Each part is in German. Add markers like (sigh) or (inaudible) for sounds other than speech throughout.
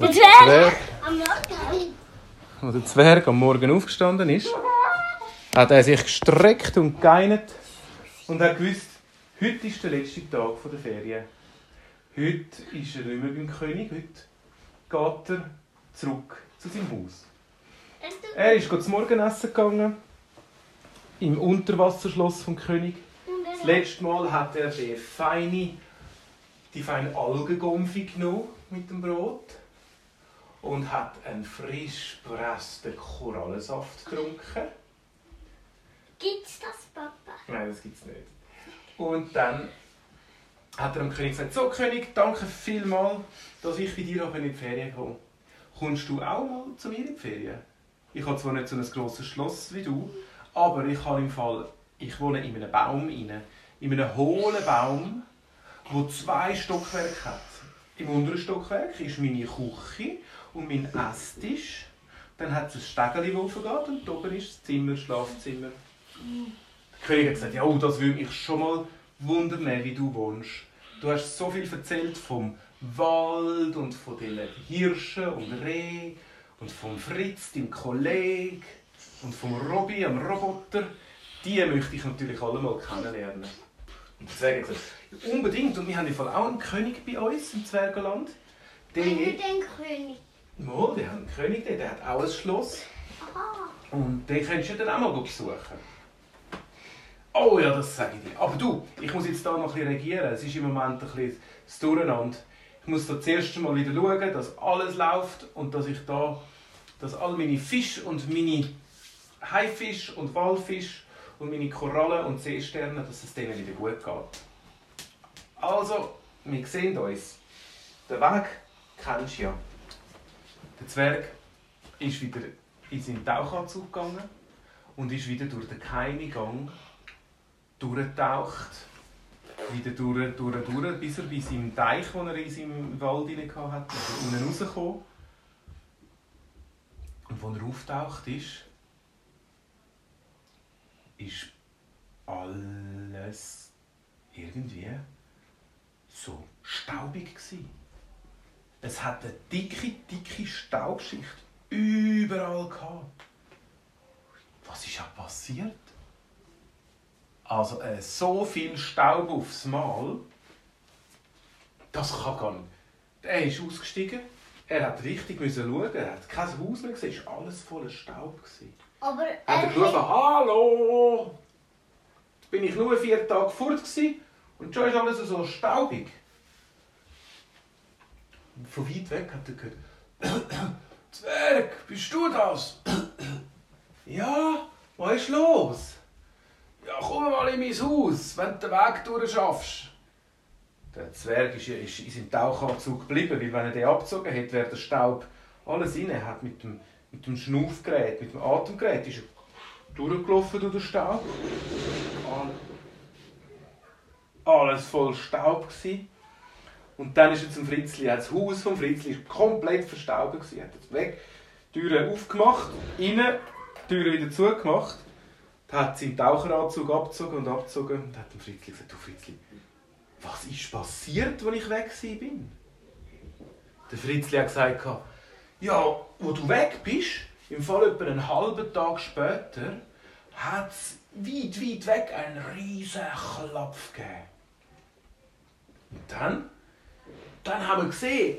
Der Zwerg Zwerg. am Morgen. Als der Zwerg am Morgen aufgestanden ist, hat er sich gestreckt und geinert und hat gewusst, heute ist der letzte Tag der Ferien. Heute ist er nicht mehr beim König, heute geht er zurück zu seinem Haus. Er ist zum Morgenessen gegangen, im Unterwasserschloss vom König. Das letzte Mal hat er die feine, die feine Algengonfi genommen mit dem Brot und hat einen frisch gepressten Korallensaft getrunken. Gibt's das, Papa? Nein, das gibt's nicht. Und dann hat er dem König gesagt, so König, danke vielmals, dass ich bei dir auch in die Ferien komme. Kommst du auch mal zu mir in die Ferien? Ich habe zwar nicht so ein grosses Schloss wie du, aber ich habe im Fall, ich wohne in einem Baum inne, in einem hohlen Baum, wo zwei Stockwerke hat. Im unteren Stockwerk ist meine Küche und mein Esstisch. Dann hat es ein Stegeli, das aufgeht und oben ist das Zimmer, das Schlafzimmer. Der König hat gesagt, ja, oh, das würde mich schon mal wundern, wie du wohnst. Du hast so viel erzählt vom Wald und von den Hirschen und Reh und vom Fritz, deinem Kollegen und vom Robby, am Roboter. Die möchte ich natürlich alle mal kennenlernen. Und der Zwerg hat gesagt, unbedingt. Und wir haben Fall auch einen König bei uns im Zwergenland. Der, Nur den König. Mal, der hat einen König, der, der hat auch ein Schloss. Aha. Und den könntest du dann auch mal besuchen. Oh ja, das sage ich dir. Aber du, ich muss jetzt da noch ein bisschen regieren. Es ist im Moment ein bisschen das Durcheinander. Ich muss da zuerst mal wieder schauen, dass alles läuft und dass ich da, dass all meine Fische und meine Haifisch und Walfisch und meine Korallen und Seesterne, dass es denen wieder gut geht. Also, wir sehen uns. Den Weg kennst du ja. Der Zwerg ist wieder in seinen Tauchanzug gegangen und ist wieder durch den geheimen Gang durchgetaucht. Wieder durch, durch, durch, bis er bei seinem Teich, den er in seinem Wald hatte, unten rausgekommen. Und als er auftaucht ist, ist alles irgendwie so staubig gewesen. Es hat eine dicke, dicke Staubschicht überall gehabt. Was ist ja passiert? Also äh, so viel Staub aufs Mal, das kann gar nicht. Er ist ausgestiegen, er hat richtig müssen schauen, er hat kein Haus mehr gesehen, es war alles voller Staub. Gewesen. Aber Er hat er gerufen, «Hallo!» Jetzt bin ich nur vier Tage fort gewesen und schon ist alles so staubig. Und von weit weg hat er gehört, (clears throat) «Zwerg, bist du das?» (clears throat) «Ja, was ist los?» «Ja, komm mal in mein Haus, wenn du den Weg durchschaffst.» Der Zwerg ist, ist in seinem Tauchanzug geblieben, weil wenn er den abgezogen hätte, wäre der Staub alles rein. Er hat mit dem, mit dem Schnaufgerät, mit dem Atemgerät ist er durchgelaufen durch den Staub. Alles voll Staub gsi. Und dann ist er zum Fritzli. Das Haus vom Fritzli war komplett verstaubt. Er hat jetzt weg, die Türe aufgemacht, innen, die Türe wieder zugemacht. Dann hat seinen Taucheranzug abgezogen und abgezogen und hat dem Fritzli gesagt, du Fritzli, was ist passiert, als ich weg bin? Der Fritzli hat gesagt, ja, wo du weg bist, im Fall etwa einen halben Tag später, hat es weit, weit weg einen riesen Klapf gegeben. Und dann, dann haben wir gesehen,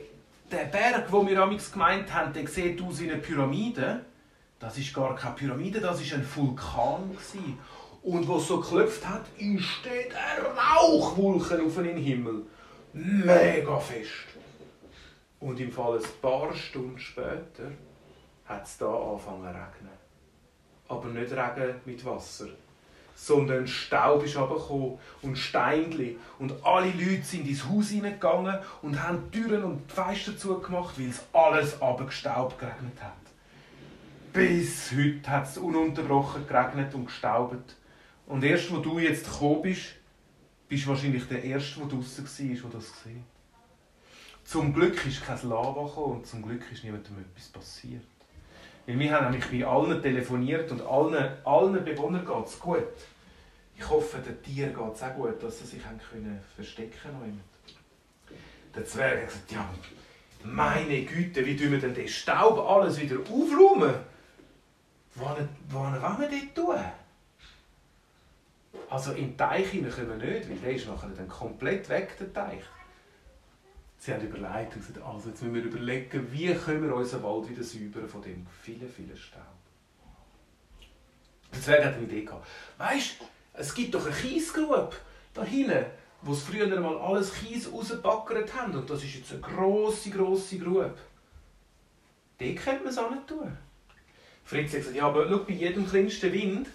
der Berg, wo wir amigs gemeint haben, der sieht aus wie eine Pyramide. Das ist gar keine Pyramide, das ist ein Vulkan gewesen. Und wo so geklopft hat, entsteht eine Rauchwolke auf den Himmel. Mega fest. Und im Fall ein paar Stunden später hat es da angefangen zu regnen. Aber nicht Regen mit Wasser, sondern Staub ist runtergekommen und Steinli. Und alle Leute sind ins Haus hineingegangen und haben die Türen und die Fenster zugemacht, weil es alles abgestaubt geregnet hat. Bis heute hat es ununterbrochen geregnet und gestaubt. Und erst, wo du jetzt gekommen bist, bist du wahrscheinlich der Erste, der draußen war, der das gesehen. Zum Glück ist kein Lava gekommen und zum Glück ist niemandem etwas passiert. Weil wir haben nämlich bei allen telefoniert und allen, allen Bewohnern geht es gut. Ich hoffe, den Tieren geht es auch gut, dass sie sich können verstecken können. Der Zwerg hat gesagt, ja, Meine Güte, wie tun wir denn den Staub alles wieder aufräumen? Wann wollen wir dort tun? Also im Teich hinein können wir nicht, weil der ist nachher dann komplett weg, der Teich. Sie haben überlegt und gesagt, also jetzt müssen wir überlegen, wie können wir unseren Wald wieder säubern von dem vielen, vielen Staub. Der Zwerg hat eine Idee gehabt. Weißt es gibt doch eine Kiesgrube da hinten, wo sie früher mal alles Kies rausgebackert haben. Und das ist jetzt eine grosse, grosse Grube. Dort könnte man es auch nicht tun. Fritz hat gesagt, ja, aber schau, bei jedem kleinsten Wind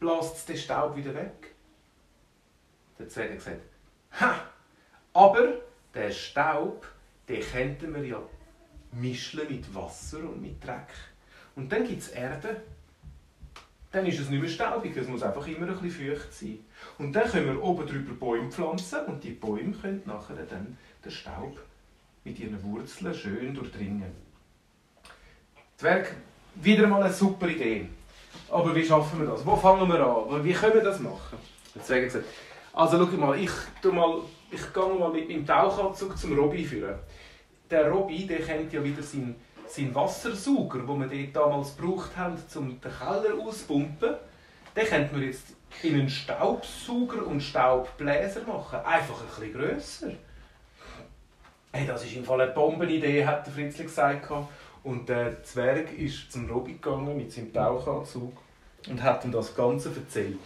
bläst es den Staub wieder weg. Der Zwerg hat gesagt, ha, aber den Staub, den könnten wir ja mischen mit Wasser und mit Dreck. Und dann gibt es Erde. Dann ist es nicht mehr staubig, es muss einfach immer ein bisschen feucht sein. Und dann können wir oben drüber Bäume pflanzen und die Bäume können nachher dann den Staub mit ihren Wurzeln schön durchdringen. Zwerg, wieder mal eine super Idee. Aber wie schaffen wir das? Wo fangen wir an? Wie können wir das machen? Hat gesagt, also schau mal, ich, tu mal, ich gehe mal mit meinem Tauchanzug zum Robby führen. Der Robby, der kennt ja wieder seinen, seinen Wassersauger, den wir dort damals gebraucht haben, um den Keller auszupumpen. Den könnte man jetzt in einen Staubsauger und Staubbläser machen. Einfach ein bisschen grösser. Hey, das ist im Fall eine Bombenidee, hat der Fritzli gesagt. Und der Zwerg ist zum Robby gegangen mit seinem Tauchanzug und hat ihm das Ganze erzählt.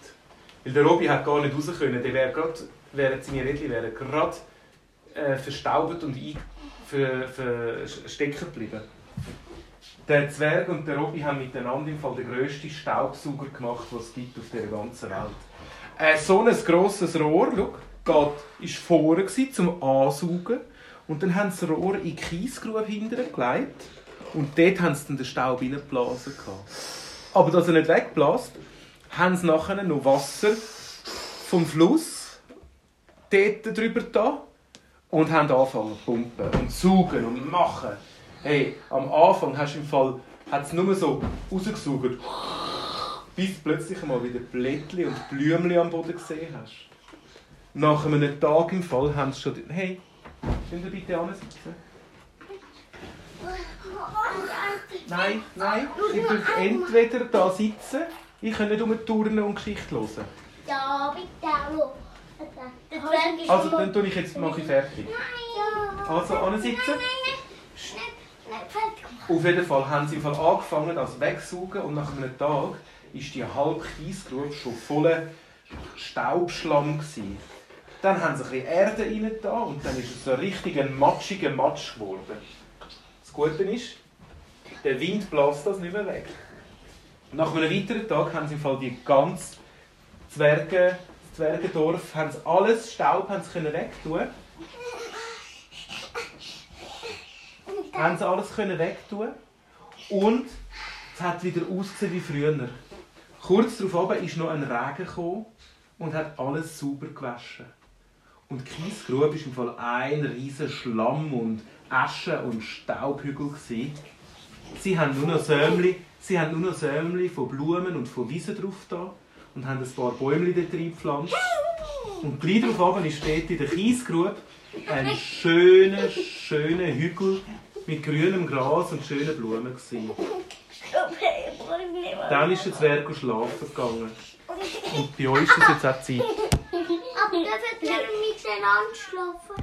Weil der Robby hat gar nicht raus können. Der wäre gerade, wären seine Rädchen wären gerade äh, verstaubt und für, für stecken geblieben. Der Zwerg und der Robby haben miteinander im Fall den grössten Staubsauger gemacht, den es gibt auf der ganzen Welt. Äh, so ein grosses Rohr, schau, geht, vorne zum Ansaugen. Und dann haben sie das Rohr in die Kiesgrube hinterher gelegt. Und dort haben sie dann den Staub reingeblasen. Aber dass er nicht wegbläst, haben sie nachher noch Wasser vom Fluss dort drüber da und haben angefangen zu pumpen und saugen und machen. Hey, am Anfang hast du im Fall hat es nur so rausgesaugt, bis plötzlich mal wieder Blättchen und Blümchen am Boden gesehen hast. Nach einem Tag im Fall haben sie schon... Hey, könnt ihr bitte ansitzen? Nein, nein, ihr dürft entweder da sitzen, ich kann nicht um Turnen und Geschichte hören. Ja, bitte auch. Also, mal- dann tue ich jetzt mache ich fertig. Nein, ja. Also, ansitzen. Nein, nein, nein. Auf jeden Fall haben sie im Fall angefangen, das wegzusaugen und nach einem Tag ist die halbe Kiesgrube schon voller Staubschlamm gewesen. Dann haben sie ein bisschen Erde rein da und dann ist es so richtig ein matschiger Matsch geworden. Das Gute ist, der Wind bläst das nicht mehr weg. Nach einem weiteren Tag haben sie im Fall die ganze Zwerge, das Zwergendorf, haben alles Staub haben sie wegtun. haben sie alles können wegtun und es hat wieder ausgesehen wie früher. Kurz darauf ist noch ein Regen gekommen und hat alles sauber gewaschen. Und die Kiesgrube war im Fall ein riesiger Schlamm und Asche und Staubhügel. Gewesen. Sie haben nur noch Sämli, sie haben nur noch Sämli von Blumen und von Wiesen drauf da und haben ein paar Bäume dort reingepflanzt. Und gleich darauf oben dort in der Kiesgrube ein schöner, schöner Hügel mit grünem Gras und schönen Blumen. Gewesen. Dann ist der Zwerg schlafen gegangen. Und bei euch ist es jetzt auch Zeit. Aber dürfen wir nicht schnell anschlafen?